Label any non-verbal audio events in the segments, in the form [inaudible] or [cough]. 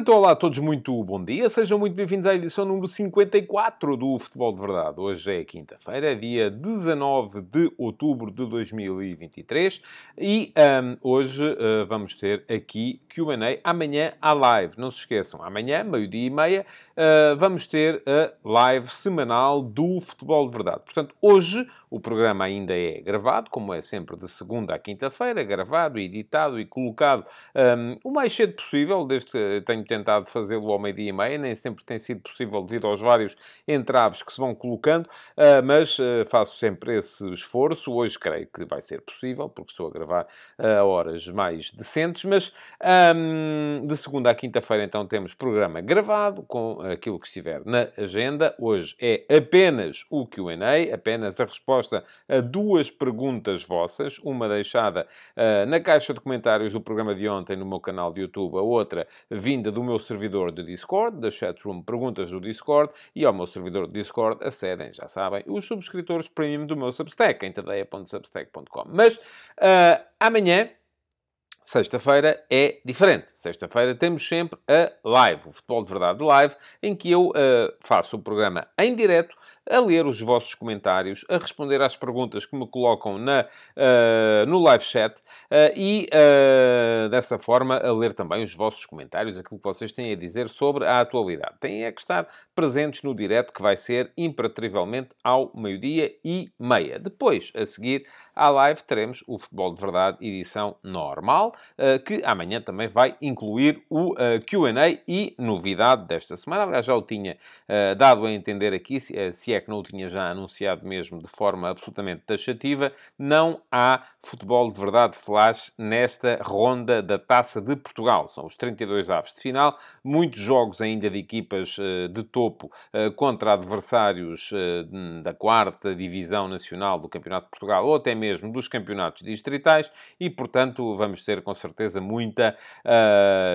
Então, olá a todos, muito bom dia. Sejam muito bem-vindos à edição número 54 do Futebol de Verdade. Hoje é quinta-feira, dia 19 de outubro de 2023 e um, hoje uh, vamos ter aqui Q&A. Amanhã há live, não se esqueçam. Amanhã, meio-dia e meia, uh, vamos ter a live semanal do Futebol de Verdade. Portanto, hoje o programa ainda é gravado, como é sempre de segunda à quinta-feira, gravado, editado e colocado um, o mais cedo possível, desde que tenho tentado fazê-lo ao meio-dia e meia, nem sempre tem sido possível devido aos vários entraves que se vão colocando, uh, mas uh, faço sempre esse esforço. Hoje creio que vai ser possível, porque estou a gravar a horas mais decentes, mas um, de segunda à quinta-feira então temos programa gravado com aquilo que estiver na agenda. Hoje é apenas o Q&A, apenas a resposta a duas perguntas vossas, uma deixada uh, na caixa de comentários do programa de ontem no meu canal de YouTube, a outra vinda do meu servidor de Discord, da chatroom Perguntas do Discord, e ao meu servidor de Discord acedem, já sabem, os subscritores premium do meu Substack, em tadeia.substack.com. Mas uh, amanhã Sexta-feira é diferente. Sexta-feira temos sempre a live, o Futebol de Verdade Live, em que eu uh, faço o programa em direto, a ler os vossos comentários, a responder às perguntas que me colocam na, uh, no live chat uh, e, dessa forma, a ler também os vossos comentários, aquilo que vocês têm a dizer sobre a atualidade. Têm é que estar presentes no direto, que vai ser imperativamente ao meio-dia e meia. Depois, a seguir, à live teremos o Futebol de Verdade edição normal, eh, que amanhã também vai incluir o eh, Q&A e novidade desta semana. Aliás, já o tinha eh, dado a entender aqui, se é que não o tinha já anunciado mesmo de forma absolutamente taxativa, não há Futebol de Verdade Flash nesta ronda da Taça de Portugal. São os 32 aves de final, muitos jogos ainda de equipas de topo contra adversários da quarta divisão nacional do Campeonato de Portugal ou até mesmo dos campeonatos distritais e, portanto, vamos ter com certeza muita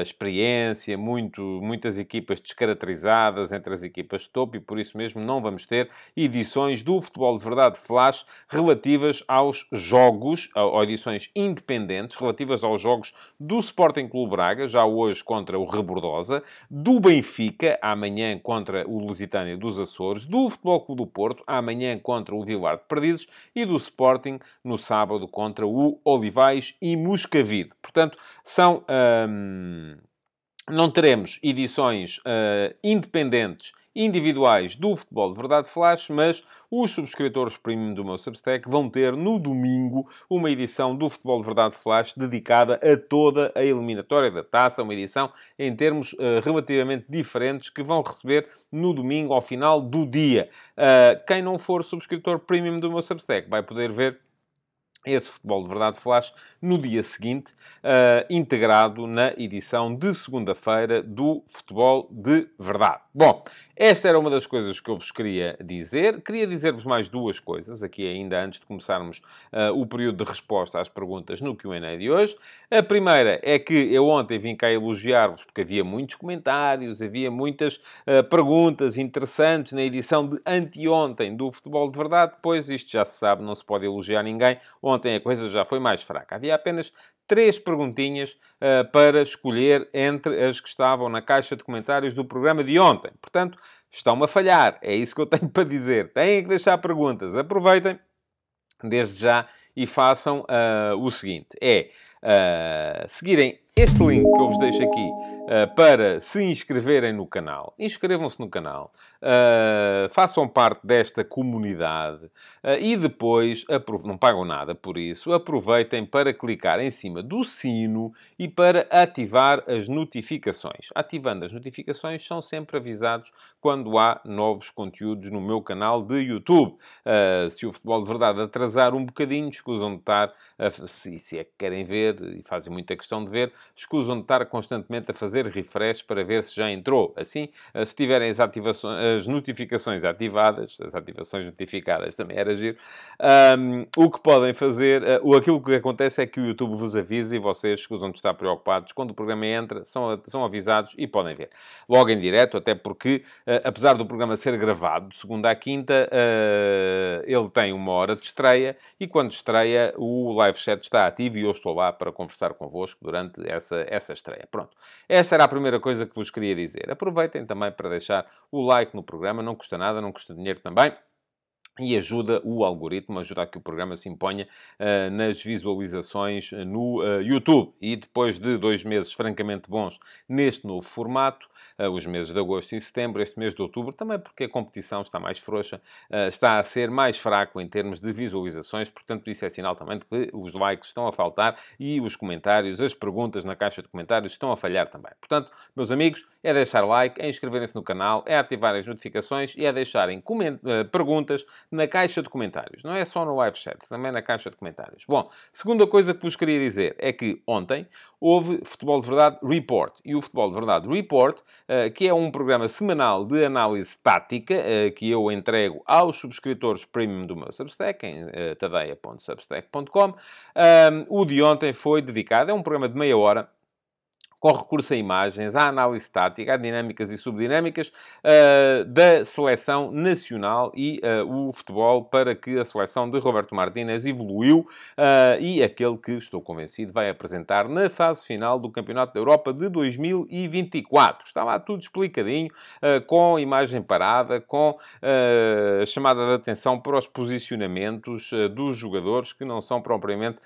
experiência, muito, muitas equipas descaracterizadas entre as equipas de topo e, por isso mesmo, não vamos ter edições do Futebol de Verdade Flash relativas aos jogos, ou edições independentes, relativas aos jogos do Sporting Clube Braga, já hoje contra o Rebordosa, do Benfica, amanhã contra o Lusitânia dos Açores, do Futebol Clube do Porto, amanhã contra o Vilar de Perdizes e do Sporting no sábado contra o Olivais e Muscavide. Portanto, são. Hum, não teremos edições uh, independentes individuais do Futebol de Verdade Flash, mas os subscritores premium do meu Substack vão ter no domingo uma edição do Futebol de Verdade Flash dedicada a toda a eliminatória da taça, uma edição em termos uh, relativamente diferentes que vão receber no domingo ao final do dia. Uh, quem não for subscritor premium do meu Substack vai poder ver esse Futebol de Verdade Flash no dia seguinte, uh, integrado na edição de segunda-feira do Futebol de Verdade. Bom, esta era uma das coisas que eu vos queria dizer. Queria dizer-vos mais duas coisas, aqui ainda antes de começarmos uh, o período de resposta às perguntas no Q&A de hoje. A primeira é que eu ontem vim cá elogiar-vos, porque havia muitos comentários, havia muitas uh, perguntas interessantes na edição de anteontem do Futebol de Verdade. Depois, isto já se sabe, não se pode elogiar ninguém. Ontem a coisa já foi mais fraca. Havia apenas três perguntinhas uh, para escolher entre as que estavam na caixa de comentários do programa de ontem. Portanto, estão-me a falhar. É isso que eu [laughs] tenho para dizer. Têm que deixar perguntas. Aproveitem desde já e façam uh, o seguinte: é uh, seguirem este link que eu vos deixo aqui para se inscreverem no canal. Inscrevam-se no canal, uh, façam parte desta comunidade uh, e depois, não pagam nada por isso, aproveitem para clicar em cima do sino e para ativar as notificações. Ativando as notificações, são sempre avisados quando há novos conteúdos no meu canal de YouTube. se o futebol de verdade atrasar um bocadinho, escusam de estar, se, se é que querem ver e fazem muita questão de ver, escusam de estar constantemente a fazer fazer refresh para ver se já entrou. Assim, se tiverem as, as notificações ativadas, as ativações notificadas também era giro, um, o que podem fazer, uh, aquilo que acontece é que o YouTube vos avisa e vocês escusam de estar preocupados. Quando o programa entra, são, são avisados e podem ver. Logo em direto, até porque, uh, apesar do programa ser gravado, de segunda à quinta, uh, ele tem uma hora de estreia e quando estreia o live chat está ativo e eu estou lá para conversar convosco durante essa, essa estreia. Pronto. Essa era a primeira coisa que vos queria dizer. Aproveitem também para deixar o like no programa, não custa nada, não custa dinheiro também e ajuda o algoritmo, ajuda a que o programa se imponha uh, nas visualizações no uh, YouTube. E depois de dois meses francamente bons neste novo formato, uh, os meses de agosto e setembro, este mês de outubro, também porque a competição está mais frouxa, está a ser mais fraco em termos de visualizações, portanto isso é sinal também de que os likes estão a faltar e os comentários, as perguntas na caixa de comentários estão a falhar também. Portanto, meus amigos, é deixar like, é inscreverem-se no canal, é ativar as notificações e é deixarem perguntas na caixa de comentários. Não é só no live chat, também na caixa de comentários. Bom, segunda coisa que vos queria dizer é que ontem houve Futebol de Verdade Report. E o Futebol de Verdade Report, uh, que é um programa semanal de análise tática uh, que eu entrego aos subscritores premium do meu Substack, em uh, tadeia.substack.com, o de ontem foi dedicado, é um programa de meia hora, com recurso a imagens, à análise tática, a dinâmicas e subdinâmicas uh, da seleção nacional e uh, o futebol para que a seleção de Roberto Martínez evoluiu uh, e aquele que, estou convencido, vai apresentar na fase final do Campeonato da Europa de 2024. Está lá tudo explicadinho, com imagem parada, com chamada de atenção para os posicionamentos dos jogadores que não são propriamente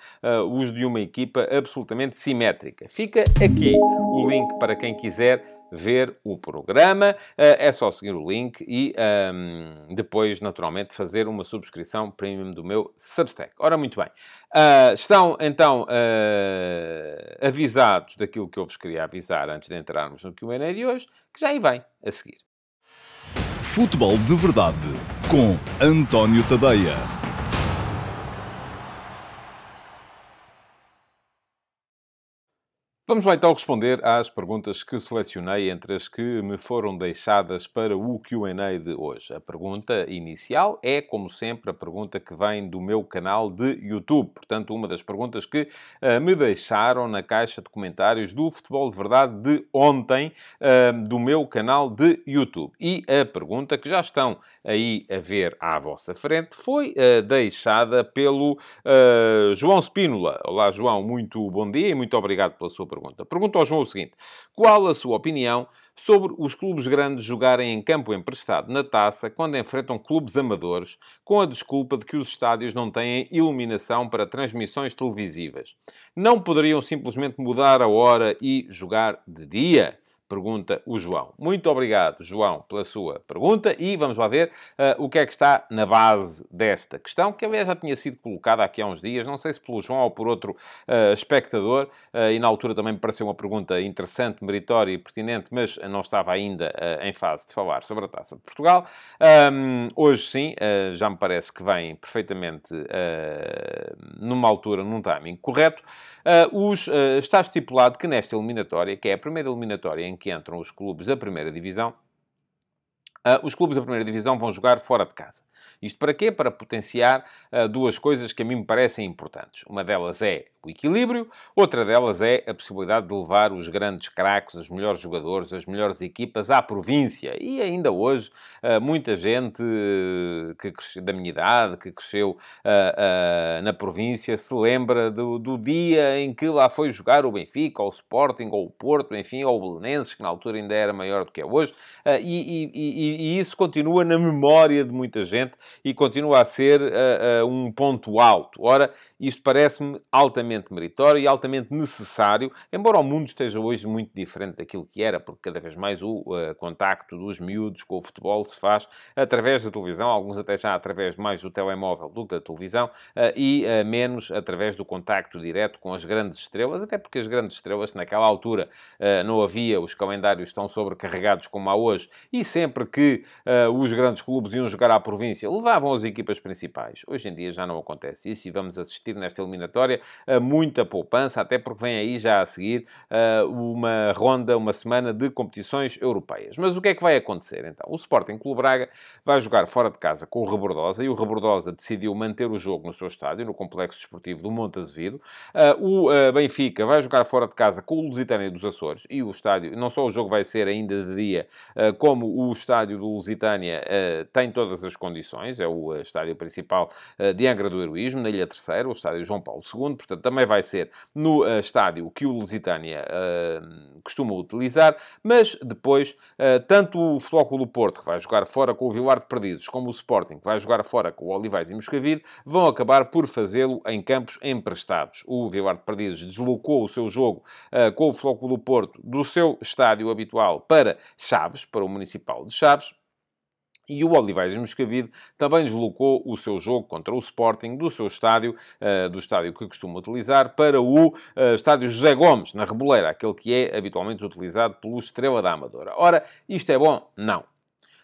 os de uma equipa absolutamente simétrica. Fica aqui o link para quem quiser ver o programa. Eh, é só seguir o link e um, ehm, depois, naturalmente, fazer uma subscrição premium do meu Substack. Ora, muito bem. Uh, estão, então, uh, avisados daquilo que eu vos queria avisar antes de entrarmos no Q&A de hoje, que já aí vem a seguir. Futebol de Verdade, com António Tadeia. Vamos lá então responder às perguntas que selecionei entre as que me foram deixadas para o QA de hoje. A pergunta inicial é, como sempre, a pergunta que vem do meu canal de YouTube. Portanto, uma das perguntas que uh, me deixaram na caixa de comentários do Futebol de Verdade de ontem, uh, do meu canal de YouTube. E a pergunta que já estão aí a ver à vossa frente foi uh, deixada pelo João Spínola. Olá, João, muito bom dia e muito obrigado pela sua pergunta pergunta. Pergunto ao João o seguinte: qual a sua opinião sobre os clubes grandes jogarem em campo emprestado na taça quando enfrentam clubes amadores, com a desculpa de que os estádios não têm iluminação para transmissões televisivas? Não poderiam simplesmente mudar a hora e jogar de dia? Pergunta o João. Muito obrigado, João, pela sua pergunta e vamos lá ver uh, o que é que está na base desta questão, que aliás já tinha sido colocada aqui há uns dias, não sei se pelo João ou por outro uh, espectador, uh, e na altura também me pareceu uma pergunta interessante, meritória e pertinente, mas não estava ainda em fase de falar sobre a Taça de Portugal. Um, hoje sim, já me parece que vem perfeitamente numa altura, num timing correto. Os, está estipulado que nesta eliminatória, que é a primeira eliminatória em que entram os clubes da primeira divisão, uh, os clubes da primeira divisão vão jogar fora de casa. Isto para quê? Para potenciar duas coisas que a mim me parecem importantes. Uma delas é o equilíbrio. Outra delas é a possibilidade de levar os grandes craques, os melhores jogadores, as melhores equipas à província. E ainda hoje, eh, muita gente eh, que cresceu, da minha idade, que cresceu uh, uh, na província, se lembra do, do, dia em que lá foi jogar o Benfica, ou o Sporting, ou o Porto, enfim, ou o Belenenses, que na altura ainda era maior do que é hoje. Uh, e, e, e, e, isso continua na memória de muita gente e continua a ser um ponto alto. Ora, isto parece-me altamente meritório e altamente necessário, embora o mundo esteja hoje muito diferente daquilo que era, porque cada vez mais o uh, contacto dos miúdos com o futebol se faz através da televisão, alguns até já através mais do telemóvel do que da televisão, uh, e uh, menos através do contacto direto com as grandes estrelas, até porque as grandes estrelas, naquela altura não havia, os calendários tão sobrecarregados como há hoje, e sempre que os grandes clubes iam jogar à província, levavam as equipas principais. Hoje em dia já não acontece isso e vamos assistir nesta eliminatória a muita poupança, até porque vem aí já a seguir uma ronda, uma semana de competições europeias. Mas o que é que vai acontecer então? O Sporting Clube Braga vai jogar fora de casa com o Rebordosa e o Rebordosa decidiu manter o jogo no seu estádio, no Complexo Desportivo do Monte Azevedo. o Benfica vai jogar fora de casa com o Lusitânia dos Açores e o estádio, não só o jogo vai ser ainda de dia, como o estádio do Lusitânia tem todas as condições, é o estádio principal de Angra do Heroísmo, na Ilha Terceira, o estádio João Paulo II, portanto também vai ser no estádio que o Lusitânia costuma utilizar, mas depois, tanto o Futebol Clube Porto, que vai jogar fora com o Vilar de Perdizes, como o Sporting, que vai jogar fora com o Olivais e Moscavide, vão acabar por fazê-lo em campos emprestados. O Vilar de Perdizes deslocou o seu jogo com o Futebol Clube Porto do seu estádio habitual para Chaves, para o Municipal de Chaves, e o Olivais Moscavide também deslocou o seu jogo contra o Sporting do seu estádio, uh, do estádio que costuma utilizar, para o uh, estádio José Gomes, na Reboleira, aquele que é habitualmente utilizado pelo Estrela da Amadora. Ora, isto é bom? Não.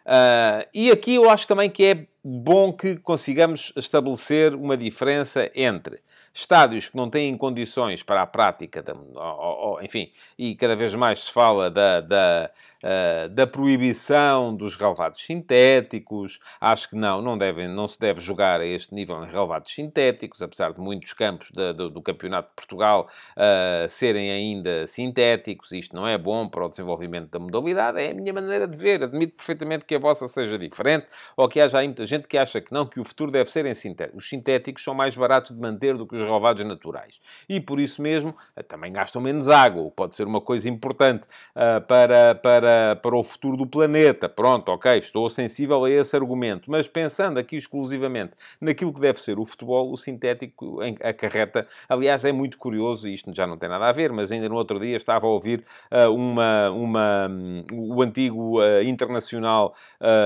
Uh, e aqui eu acho também que é bom que consigamos estabelecer uma diferença entre estádios que não têm condições para a prática, da, ou, ou, enfim, e cada vez mais se fala da, da, uh, da proibição dos relevados sintéticos. Acho que não, não, devem, não se deve jogar a este nível em relevados sintéticos, apesar de muitos campos de, do Campeonato de Portugal uh, serem ainda sintéticos. Isto não é bom para o desenvolvimento da modalidade, é a minha maneira de ver. Admito perfeitamente que a vossa seja diferente, ou que haja muita gente que acha que não, que o futuro deve ser em sintéticos. Os sintéticos são mais baratos de manter do que os relevados naturais. E por isso mesmo eh, também gastam menos água, pode ser uma coisa importante uh, para, para, para o futuro do planeta. Pronto, ok, estou sensível a esse argumento, mas pensando aqui exclusivamente naquilo que deve ser o futebol, o sintético acarreta. Aliás, é muito curioso, isto já não tem nada a ver, mas ainda no outro dia estava a ouvir uh, uma, uma, um, o antigo internacional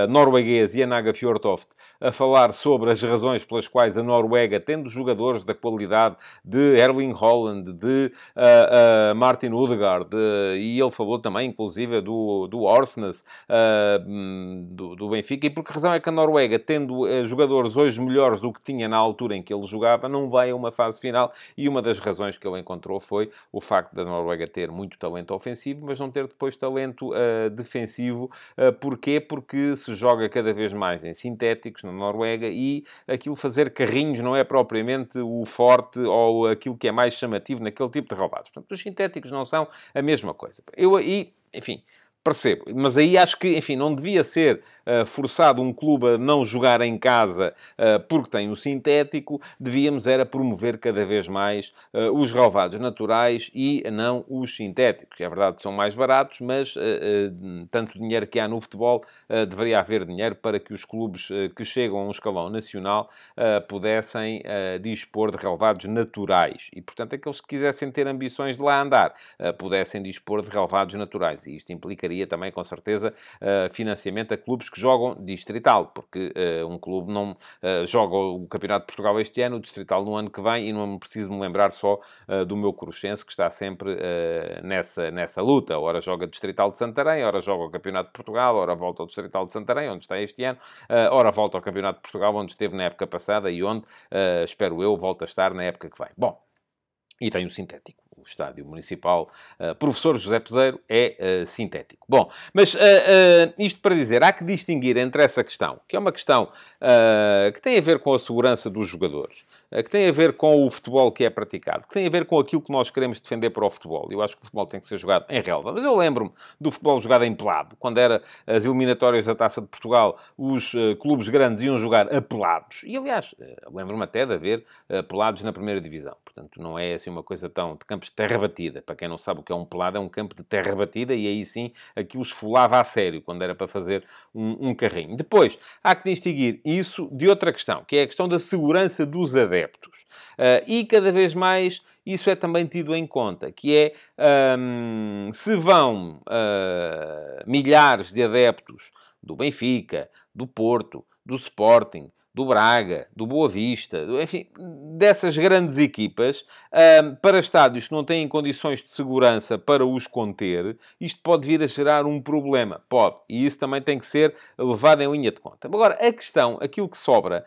norueguês Janaga Fjortoft a falar sobre as razões pelas quais a Noruega, tendo jogadores da qualidade de Erling Holland, de uh, uh, Martin Odegaard, uh, e ele falou também, inclusive, do, do Orsnes, do, do, Benfica, e por que razão é que a Noruega, tendo jogadores hoje melhores do que tinha na altura em que ele jogava, não vai a uma fase final, e uma das razões que ele encontrou foi o facto da Noruega ter muito talento ofensivo, mas não ter depois talento defensivo. porquê? Porque se joga cada vez mais em sintéticos, na Noruega, e aquilo fazer carrinhos não é propriamente o forte ou aquilo que é mais chamativo naquele tipo de relevados. Portanto, os sintéticos não são a mesma coisa. Eu aí, enfim, Percebo, mas aí acho que, enfim, não devia ser uh, forçado um clube a não jogar em casa uh, porque tem o sintético, devíamos era promover cada vez mais uh, os relevados naturais e não os sintéticos. É verdade que são mais baratos, mas tanto dinheiro que há no futebol, deveria haver dinheiro para que os clubes que chegam a um escalão nacional pudessem dispor de relevados naturais. E, portanto, aqueles que quisessem ter ambições de lá andar, pudessem dispor de relevados naturais. E isto implica também, com certeza, uh, financiamento a clubes que jogam distrital, porque uh, um clube não uh, joga o Campeonato de Portugal este ano, o distrital no ano que vem, e não preciso me lembrar só do meu Cruxense, que está sempre nessa, nessa luta. Ora joga distrital de Santarém, ora joga o Campeonato de Portugal, ora volta ao distrital de Santarém, onde está este ano, ora volta ao Campeonato de Portugal, onde esteve na época passada e onde, espero eu, volta a estar na época que vem. Bom, e tem o sintético o estádio municipal uh, Professor José Peseiro é uh, sintético. Bom, mas uh, isto para dizer, há que distinguir entre essa questão, que é uma questão que tem a ver com a segurança dos jogadores, que tem a ver com o futebol que é praticado, que tem a ver com aquilo que nós queremos defender para o futebol. Eu acho que o futebol tem que ser jogado em relva. Mas eu lembro-me do futebol jogado em pelado. Quando era as eliminatórias da Taça de Portugal, os uh, clubes grandes iam jogar a pelados. E, aliás, uh, lembro-me até de haver uh, pelados na primeira divisão. Portanto, não é assim uma coisa tão de campos de terra batida. Para quem não sabe o que é um pelado, é um campo de terra batida e aí sim aquilo esfolava a sério, quando era para fazer um, um carrinho. Depois, há que distinguir isso de outra questão, que é a questão da segurança dos adeptos adeptos. Uh, e cada vez mais isso é também tido em conta, que é um, se vão uh, milhares de adeptos do Benfica, do Porto, do Sporting, do Braga, do Boa Vista, do, enfim, dessas grandes equipas, para estádios que não têm condições de segurança para os conter, isto pode vir a gerar um problema. Pode. E isso também tem que ser levado em linha de conta. Agora, a questão, aquilo que sobra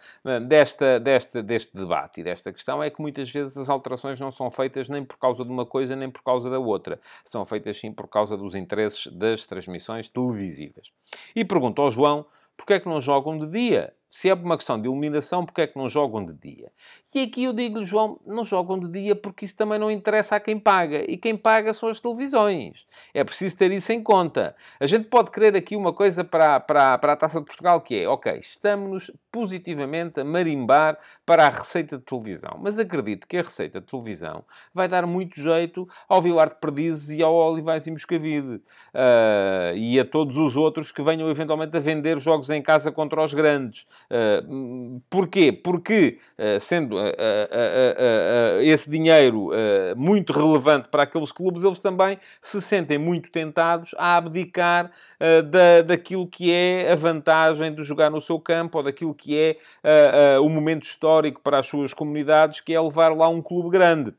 desta, desta, deste debate e desta questão é que muitas vezes as alterações não são feitas nem por causa de uma coisa nem por causa da outra. São feitas sim por causa dos interesses das transmissões televisivas. E pergunto ao João, porquê é que não jogam de dia? Se é uma questão de iluminação, porque é que não jogam de dia? E aqui eu digo-lhe, João, não jogam de dia porque isso também não interessa a quem paga. E quem paga são as televisões. É preciso ter isso em conta. A gente pode querer aqui uma coisa para, para, para a Taça de Portugal, que é, ok, estamos positivamente a marimbar para a receita de televisão. Mas acredito que a receita de televisão vai dar muito jeito ao Vilar de Perdizes e ao Olivais e Moscavide. Uh, e a todos os outros que venham eventualmente a vender jogos em casa contra os grandes. Uh, porquê? Porque, uh, sendo uh, esse dinheiro muito relevante para aqueles clubes, eles também se sentem muito tentados a abdicar da, daquilo que é a vantagem de jogar no seu campo ou daquilo que é o momento histórico para as suas comunidades, que é levar lá um clube grande.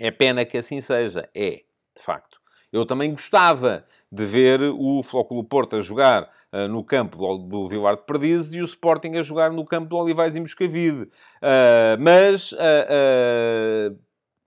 É pena que assim seja. É, de facto. Eu também gostava de ver o Flóculo Porto a jogar no campo do, Vilar de Perdizes e o Sporting a jogar no campo do Olivais e Moscavide. Uh, mas uh,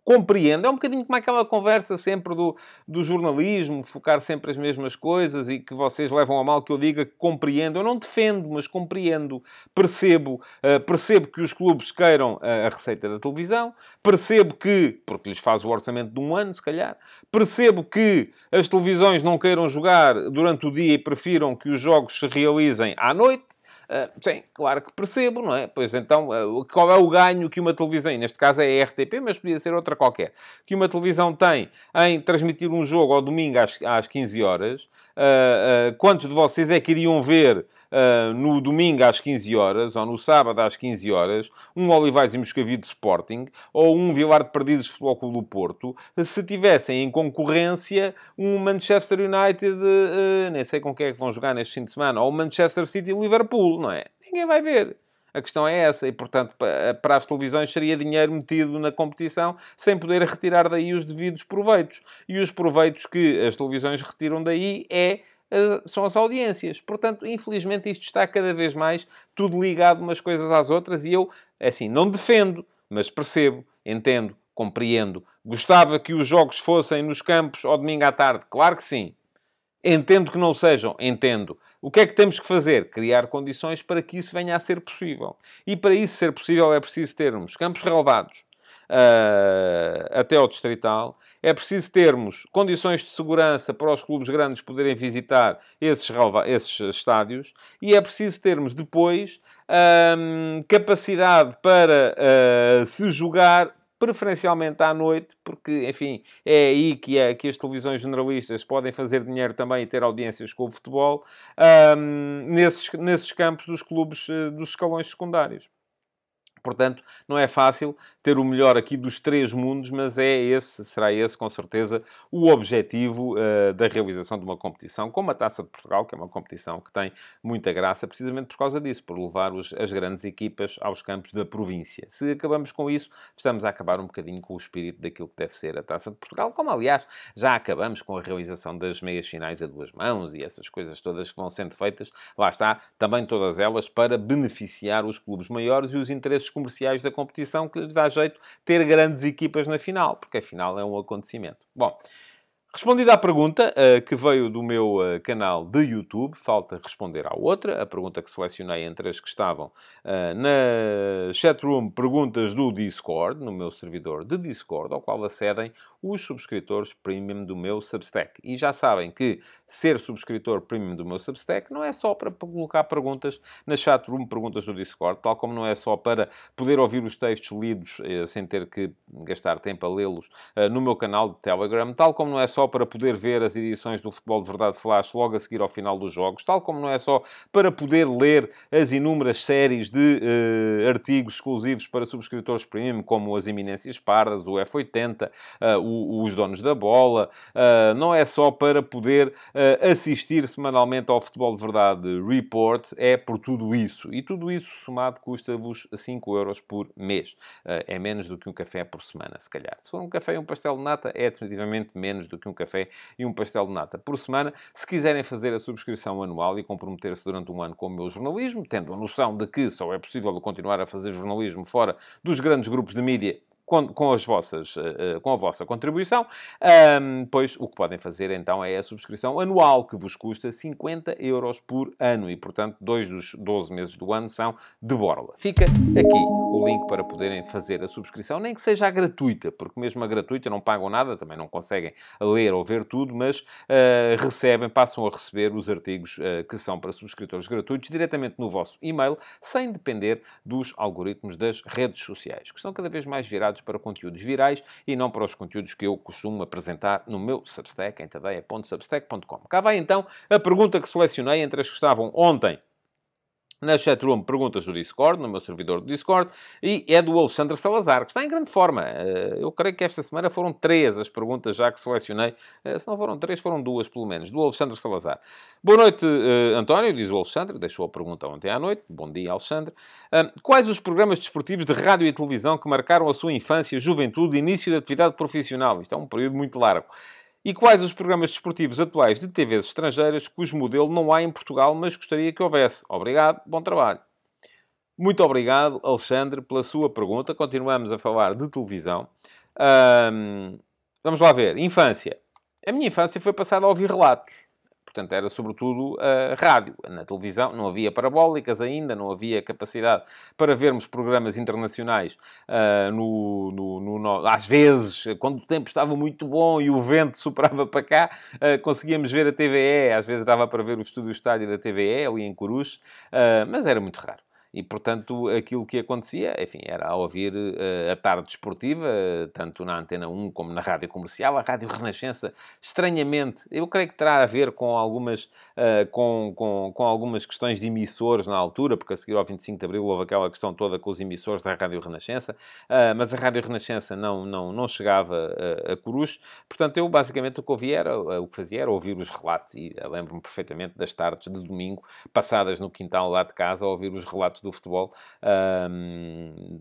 compreendo. É um bocadinho como aquela conversa sempre do, do jornalismo, focar sempre as mesmas coisas e que vocês levam a mal que eu diga que compreendo. Eu não defendo, mas compreendo. Percebo. Uh, percebo que os clubes queiram a, a receita da televisão. Percebo que, porque lhes faz o orçamento de um ano, se calhar. Percebo que as televisões não queiram jogar durante o dia e prefiram que os jogos se realizem à noite. Uh, sim, claro que percebo, não é? Pois então, uh, qual é o ganho que uma televisão, neste caso é a RTP, mas podia ser outra qualquer, que uma televisão tem em transmitir um jogo ao domingo às, às 15 horas? Uh, quantos de vocês é que iriam ver uh, no domingo às 15 horas, ou no sábado às 15 horas, um Olivais e Moscavide Sporting, ou um Vilar de Perdizes Futebol Clube do Porto, se tivessem em concorrência um Manchester United, uh, nem sei com quem é que vão jogar neste fim de semana, ou o Manchester City e Liverpool, não é? Ninguém vai ver. A questão é essa, e portanto, para as televisões seria dinheiro metido na competição sem poder retirar daí os devidos proveitos. E os proveitos que as televisões retiram daí é são as audiências. Portanto, infelizmente, isto está cada vez mais tudo ligado umas coisas às outras e eu, é assim, não defendo, mas percebo, entendo, compreendo. Gostava que os jogos fossem nos campos ao domingo à tarde? Claro que sim. Entendo que não sejam? Entendo. O que é que temos que fazer? Criar condições para que isso venha a ser possível. E para isso ser possível é preciso termos campos relevados uh, até ao distrital é preciso termos condições de segurança para os clubes grandes poderem visitar esses, esses estádios e é preciso termos depois hum, capacidade para uh, se jogar preferencialmente à noite, porque, enfim, é aí que, é, que as televisões generalistas podem fazer dinheiro também e ter audiências com o futebol, um, nesses, nesses campos dos clubes uh, dos escalões secundários. Portanto, não é fácil ter o melhor aqui dos três mundos, mas é esse, será esse, com certeza, o objetivo uh, da realização de uma competição, como a Taça de Portugal, que é uma competição que tem muita graça, precisamente por causa disso, por levar os, as grandes equipas aos campos da província. Se acabamos com isso, estamos a acabar um bocadinho com o espírito daquilo que deve ser a Taça de Portugal, como aliás já acabamos com a realização das meias finais a duas mãos e essas coisas todas que vão sendo feitas, lá está, também todas elas para beneficiar os clubes maiores e os interesses comerciais da competição que lhes dá jeito ter grandes equipas na final, porque a final é um acontecimento. Bom, Respondida à pergunta uh, que veio do meu uh, canal de YouTube, falta responder à outra, a pergunta que selecionei entre as que estavam uh, na chatroom Perguntas do Discord, no meu servidor de Discord, ao qual acedem os subscritores premium do meu Substack. E já sabem que ser subscritor premium do meu Substack não é só para colocar perguntas na chatroom Perguntas do Discord, tal como não é só para poder ouvir os textos lidos sem ter que gastar tempo a lê-los no meu canal de Telegram, tal como não é só só para poder ver as edições do Futebol de Verdade Flash logo a seguir ao final dos jogos, tal como não é só para poder ler as inúmeras séries de uh, artigos exclusivos para subscritores premium, como as Eminências Pardas, o F80, uh, os Donos da Bola, uh, não é só para poder assistir semanalmente ao Futebol de Verdade Report, é por tudo isso. E tudo isso somado custa-vos 5 euros por mês. é menos do que um café por semana, se calhar. Se for um café e um pastel de nata, é definitivamente menos do que um café e um pastel de nata por semana. Se quiserem fazer a subscrição anual e comprometer-se durante um ano com o meu jornalismo, tendo a noção de que só é possível continuar a fazer jornalismo fora dos grandes grupos de mídia com, com, as vossas, uh, com a vossa contribuição, um, pois o que podem fazer então é a subscrição anual, que vos custa 50 euros por ano e, portanto, dois dos 12 meses do ano são de borla. Fica aqui o link para poderem fazer a subscrição, nem que seja gratuita, porque mesmo a gratuita não pagam nada, também não conseguem ler ou ver tudo, mas uh, recebem, passam a receber os artigos uh, que são para subscritores gratuitos diretamente no vosso e-mail, sem depender dos algoritmos das redes sociais, que são cada vez mais virados para conteúdos virais e não para os conteúdos que eu costumo apresentar no meu Substack, em tadeia.substack.com. Cá vai então a pergunta que selecionei entre as que estavam ontem na chatroom perguntas do Discord, no meu servidor do Discord, e é do Alexandre Salazar, que está em grande forma. Eh, eu creio que esta semana foram três as perguntas já que selecionei. Eh, se não foram três, foram duas pelo menos, do Alexandre Salazar. Boa noite, eh, António, diz o Alexandre, deixou a pergunta ontem à noite. Bom dia, Alexandre. Quais os programas desportivos de rádio e televisão que marcaram a sua infância, juventude início da atividade profissional? Isto é um período muito largo. E quais os programas desportivos atuais de TVs estrangeiras cujo modelo não há em Portugal, mas gostaria que houvesse? Obrigado, bom trabalho. Muito obrigado, Alexandre, pela sua pergunta. Continuamos a falar de televisão. Vamos lá ver. Infância. A minha infância foi passada a ouvir relatos. Portanto, era sobretudo a rádio. Na televisão não havia parabólicas ainda, não havia capacidade para vermos programas internacionais uh, no, no, no, às vezes, quando o tempo estava muito bom e o vento [laughs] soprava para cá, uh, conseguíamos ver a TVE. Às vezes dava para ver o estúdio estádio da TVE ali em Coruche, uh, mas era muito raro. E, portanto, aquilo que acontecia, enfim, era ouvir uh, a tarde desportiva, uh, tanto na Antena 1 como na Rádio Comercial, a Rádio Renascença, estranhamente, eu creio que terá a ver com algumas, uh, com, com, com algumas questões de emissores na altura, porque a seguir ao 25 de Abril houve aquela questão toda com os emissores da Rádio Renascença, mas a Rádio Renascença não, não, não chegava a, Coruche, portanto, eu basicamente o que ouvia era, o que fazia era ouvir os relatos, e lembro-me perfeitamente das tardes de domingo, passadas no quintal lá de casa, a ouvir os relatos do futebol um,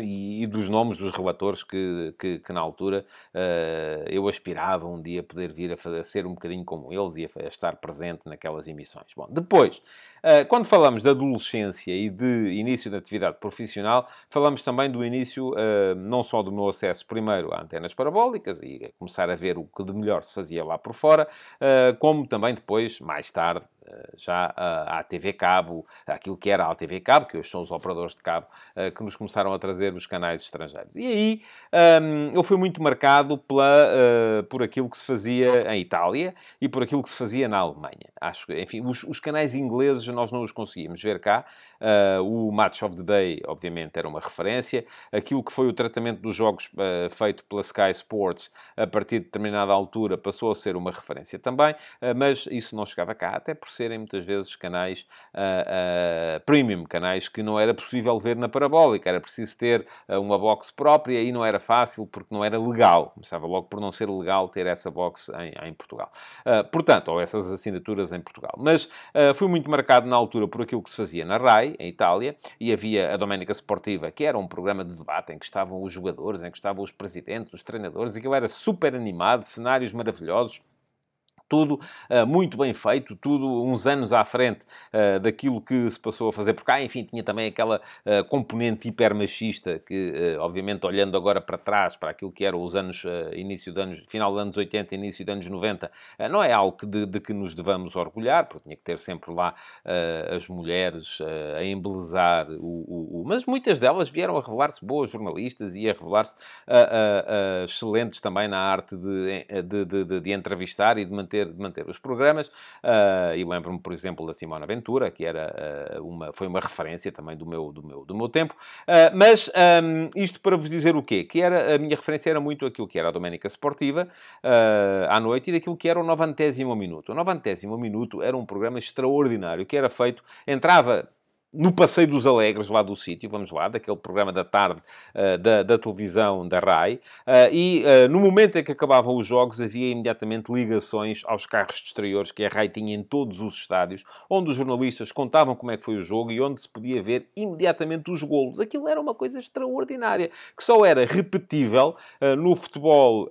e dos nomes dos relatores que, que, que na altura uh, eu aspirava um dia poder vir a, fazer, a ser um bocadinho como eles e a, a estar presente naquelas emissões. Bom, depois, quando falamos de adolescência e de início da atividade profissional, falamos também do início uh, não só do meu acesso primeiro a antenas parabólicas e a começar a ver o que de melhor se fazia lá por fora, como também depois, mais tarde, eh, já à TV Cabo, aquilo que era a TV Cabo, que hoje são os operadores de cabo, eh, que nos começaram a trazer os canais estrangeiros. E aí um, eu fui muito marcado pela, por aquilo que se fazia em Itália e por aquilo que se fazia na Alemanha. Acho que, enfim, os, os canais ingleses nós não os conseguimos ver cá. Uh, o Match of the Day, obviamente, era uma referência. Aquilo que foi o tratamento dos jogos uh, feito pela Sky Sports a partir de determinada altura passou a ser uma referência também, mas isso não chegava cá, até por serem muitas vezes canais uh, uh, premium, canais que não era possível ver na parabólica, era preciso ter uh, uma box própria e não era fácil porque não era legal. Começava logo por não ser legal ter essa box em, em Portugal. portanto, ou essas assinaturas em Portugal. Mas fui muito marcado na altura por aquilo que se fazia na RAI, em Itália, e havia a Doménica Sportiva, que era um programa de debate em que estavam os jogadores, em que estavam os presidentes, os treinadores, e que era super animado, cenários maravilhosos tudo uh, muito bem feito, tudo uns anos à frente uh, daquilo que se passou a fazer por cá. Enfim, tinha também aquela uh, componente hipermachista que, obviamente, olhando agora para trás, para aquilo que eram os anos, início de anos, final dos anos 80, início dos anos 90, não é algo de, de, que nos devamos orgulhar, porque tinha que ter sempre lá as mulheres a embelezar o, o, o, Mas muitas delas vieram a revelar-se boas jornalistas e a revelar-se excelentes também na arte de, de, de entrevistar e de manter manter, de manter os programas. Uh, e lembro-me, por exemplo, da Simona Ventura, que era, uh, uma, foi uma referência também do meu, do meu, do meu tempo. Uh, mas um, isto para vos dizer o quê? Que era, a minha referência era muito aquilo que era a Doménica Sportiva à noite e daquilo que era o novantésimo minuto. O novantésimo minuto era um programa extraordinário que era feito, entrava no Passeio dos Alegres, lá do sítio, vamos lá, daquele programa da tarde uh, da, da, televisão da RAI, uh, e uh, no momento em que acabavam os jogos havia imediatamente ligações aos carros de exteriores que a RAI tinha em todos os estádios, onde os jornalistas contavam como é que foi o jogo e onde se podia ver imediatamente os golos. Aquilo era uma coisa extraordinária, que só era repetível no futebol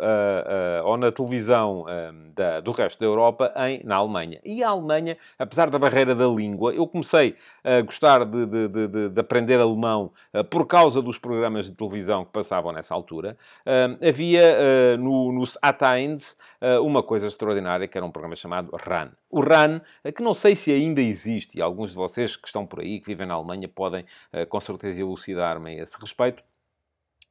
ou na televisão da, do resto da Europa em, na Alemanha. E a Alemanha, apesar da barreira da língua, eu comecei a gostar gostar de, de, de, de aprender alemão uh, por causa dos programas de televisão que passavam nessa altura. Uh, havia uh, no, no Atines uma coisa extraordinária, que era um programa chamado RAN. O RAN, que não sei se ainda existe, e alguns de vocês que estão por aí, que vivem na Alemanha, podem com certeza elucidar-me a esse respeito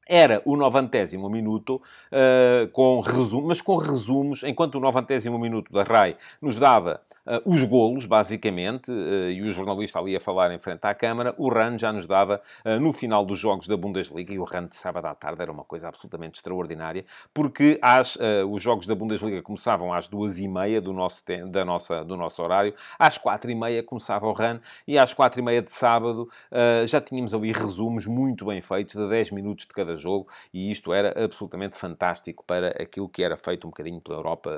era o novantésimo minuto, uh, com resumo, mas com resumos, enquanto o novantésimo minuto da RAI nos dava os golos, basicamente, uh, e o jornalista ali a falar em frente à Câmara, o RAN já nos dava uh, no final dos jogos da Bundesliga, e o RAN de sábado à tarde era uma coisa absolutamente extraordinária, porque às, os jogos da Bundesliga começavam às duas e meia do nosso, da nossa, do nosso horário, às quatro e meia começava o RAN, e às quatro e meia de sábado já tínhamos ali resumos muito bem feitos, de 10 minutos de cada jogo, e isto era absolutamente fantástico para aquilo que era feito um bocadinho pela Europa,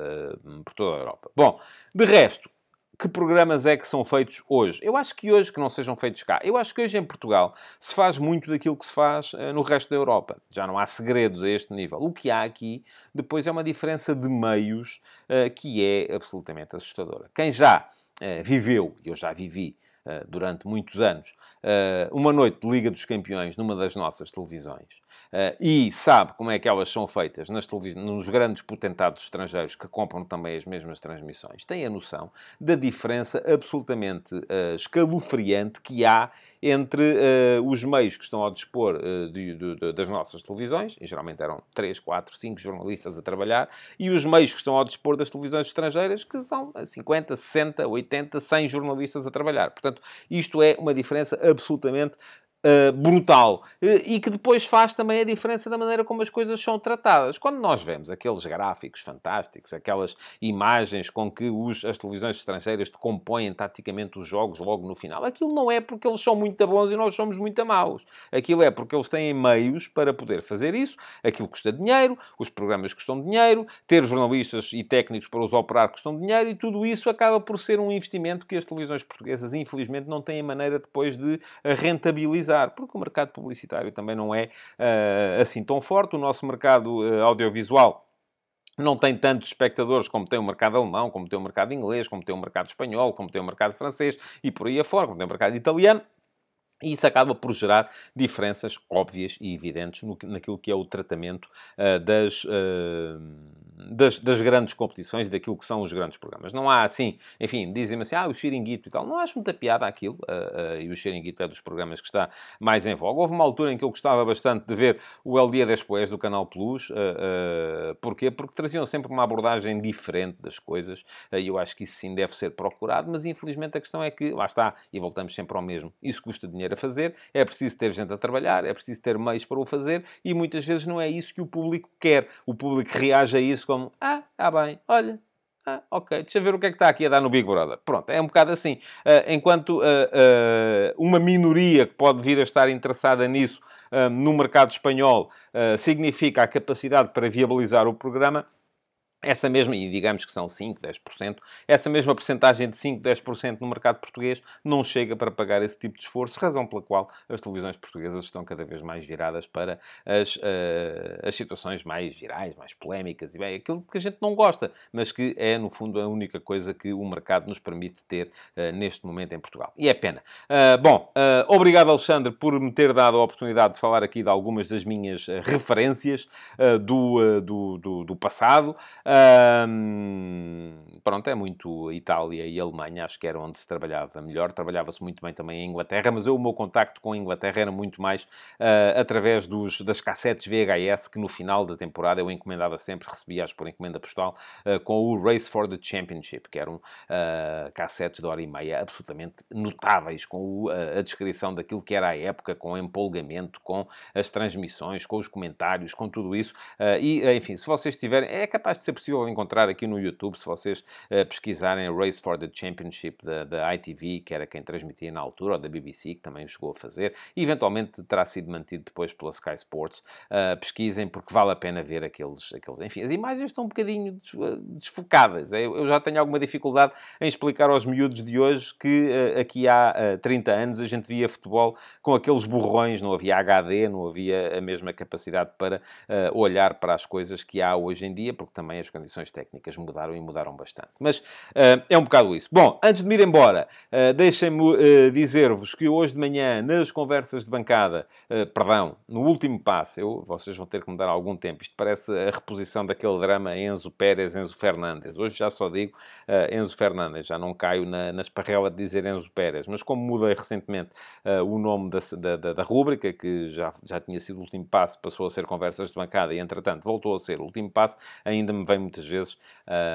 por toda a Europa. Bom, de resto, que programas é que são feitos hoje? Eu acho que hoje que não sejam feitos cá. Eu acho que hoje em Portugal se faz muito daquilo que se faz uh, no resto da Europa. Já não há segredos a este nível. O que há aqui, depois, é uma diferença de meios uh, que é absolutamente assustadora. Quem já uh, viveu, eu já vivi durante muitos anos, uma noite de Liga dos Campeões numa das nossas televisões, Uh, e sabe como é que elas são feitas nas nos grandes potentados estrangeiros que compram também as mesmas transmissões, tem a noção da diferença absolutamente escalofriante que há entre os meios que estão ao dispor de, de, de, das nossas televisões, e geralmente eram 3, 4, 5 jornalistas a trabalhar, e os meios que estão ao dispor das televisões estrangeiras, que são 50, 60, 80, 100 jornalistas a trabalhar. Portanto, isto é uma diferença absolutamente uh, brutal uh, e que depois faz também a diferença da maneira como as coisas são tratadas. Quando nós vemos aqueles gráficos fantásticos, aquelas imagens com que os, as televisões estrangeiras compõem taticamente os jogos logo no final, aquilo não é porque eles são muito bons e nós somos muito maus. Aquilo é porque eles têm meios para poder fazer isso. Aquilo custa dinheiro, os programas custam dinheiro, ter jornalistas e técnicos para os operar custam dinheiro e tudo isso acaba por ser um investimento que as televisões portuguesas, infelizmente, não têm maneira depois de rentabilizar porque o mercado publicitário também não é uh, assim tão forte. O nosso mercado uh, audiovisual não tem tantos espectadores como tem o mercado alemão, como tem o mercado inglês, como tem o mercado espanhol, como tem o mercado francês e por aí afora, como tem o mercado italiano. E isso acaba por gerar diferenças óbvias e evidentes no, naquilo que é o tratamento uh, das, uh, das, das, grandes competições e daquilo que são os grandes programas. Não há assim, enfim, dizem-me assim, ah, o Xiringuito e tal. Não acho muita piada aquilo, uh, e o Xiringuito é dos programas que está mais em voga. Houve uma altura em que eu gostava bastante de ver o El Dia Después do Canal Plus. porquê? Porque traziam sempre uma abordagem diferente das coisas, e eu acho que isso sim deve ser procurado, mas infelizmente a questão é que, lá está, e voltamos sempre ao mesmo, isso custa dinheiro dinheiro a fazer, é preciso ter gente a trabalhar, é preciso ter meios para o fazer e muitas vezes não é isso que o público quer. O público reage a isso como: ah, está bem, olha, ah, ok, deixa eu ver o que é que está aqui a dar no Big Brother. Pronto, é um bocado assim. Uh, enquanto uh, uh, uma minoria que pode vir a estar interessada nisso no mercado espanhol significa a capacidade para viabilizar o programa, essa mesma, e digamos que são 5, 10%, essa mesma percentagem de 5, 10% no mercado português não chega para pagar esse tipo de esforço, razão pela qual as televisões portuguesas estão cada vez mais viradas para as, uh, as situações mais virais, mais polémicas, e bem, aquilo que a gente não gosta, mas que é, no fundo, a única coisa que o mercado nos permite ter uh, neste momento em Portugal. E é pena. Uh, bom, obrigado, Alexandre, por me ter dado a oportunidade de falar aqui de algumas das minhas referências do, do, do, do, passado. Um, pronto, é muito Itália e Alemanha, acho que era onde se trabalhava melhor. Trabalhava-se muito bem também em Inglaterra, mas eu, o meu contacto com a Inglaterra era muito mais uh, através dos, das cassetes VHS, que no final da temporada eu encomendava sempre, recebia-as por encomenda postal, uh, com o Race for the Championship, que eram uh, cassetes de hora e meia absolutamente notáveis, com o, a descrição daquilo que era a época, com empolgamento, com as transmissões, com os comentários, com tudo isso. e, enfim, se vocês tiverem, é capaz de ser possível encontrar aqui no YouTube, se vocês pesquisarem Race for the Championship da, da ITV, que era quem transmitia na altura, ou da BBC, que também chegou a fazer, e eventualmente terá sido mantido depois pela Sky Sports. Uh, pesquisem, porque vale a pena ver aqueles, aqueles. Enfim, as imagens estão um bocadinho ah, desfocadas. Eu, já tenho alguma dificuldade em explicar aos miúdos de hoje que uh, aqui há uh, 30 anos a gente via futebol com aqueles borrões, não havia HD, não havia a mesma capacidade para olhar para as coisas que há hoje em dia, porque também as condições técnicas mudaram e mudaram bastante. Mas uh, é um bocado isso. Bom, antes de me ir embora, uh, deixem-me uh, dizer-vos que hoje de manhã, nas conversas de bancada, perdão, no último passo, eu, vocês vão ter que me dar algum tempo. Isto parece a reposição daquele drama Enzo Pérez, Enzo Fernandes. Hoje já só digo Enzo Fernandes, já não caio na, na esparrela de dizer Enzo Pérez. Mas como mudei recentemente o nome da, da, da rúbrica, que já, já tinha sido o último passo, passou a ser conversas de bancada e, entretanto, voltou a ser o último passo, ainda me vem muitas vezes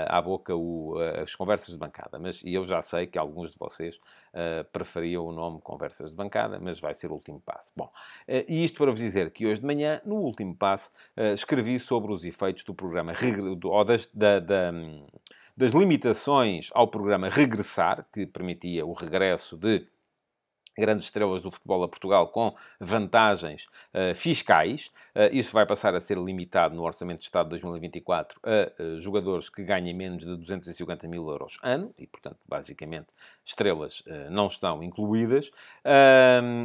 à boca o as conversas de bancada, mas e eu já sei que alguns de vocês uh, preferiam o nome conversas de bancada, mas vai ser o último passo. Bom, uh, e isto para vos dizer que hoje de manhã, no último passo, uh, escrevi sobre os efeitos do programa, ou das, da, da, das limitações ao programa Regressar, que permitia o regresso de grandes estrelas do futebol a Portugal com vantagens uh, fiscais. Uh, isso vai passar a ser limitado no Orçamento de Estado de 2024 a uh, jogadores que ganhem menos de 250 mil euros ano e, portanto, basicamente, estrelas não estão incluídas.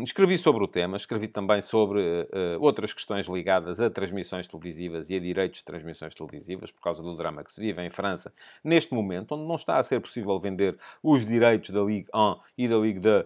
escrevi sobre o tema, escrevi também sobre outras questões ligadas a transmissões televisivas e a direitos de transmissões televisivas, por causa do drama que se vive em França neste momento, onde não está a ser possível vender os direitos da Ligue 1 e da Ligue 2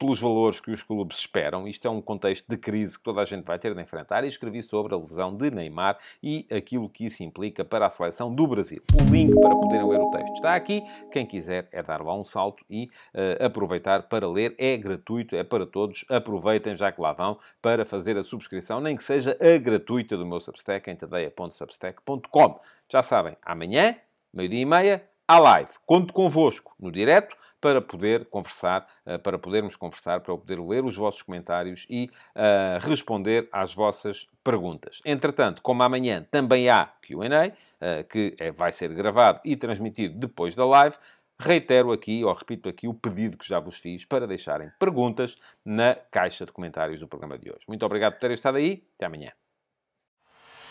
pelos valores que os clubes esperam. Isto é um contexto de crise que toda a gente vai ter de enfrentar. E escrevi sobre a lesão de Neymar e aquilo que isso implica para a seleção do Brasil. O link para poderem ler o texto está aqui. Quem quiser é dar lá um salto e uh, aproveitar para ler. É gratuito, é para todos. Aproveitem, já que lá vão, para fazer a subscrição, nem que seja a gratuita do meu Substack em tadeia.substack.com. Já sabem, amanhã, meio-dia e meia, à live. Conto convosco no direto para poder conversar, eh, para podermos conversar, para eu poder ler os vossos comentários e uh, responder às vossas perguntas. Entretanto, como amanhã também há Q&A, uh, que é, vai ser gravado e transmitido depois da live, reitero aqui, ou repito aqui, o pedido que já vos fiz para deixarem perguntas na caixa de comentários do programa de hoje. Muito obrigado por terem estado aí. Até amanhã.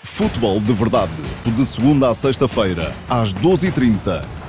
Futebol de Verdade, de segunda a sexta-feira, às 12h30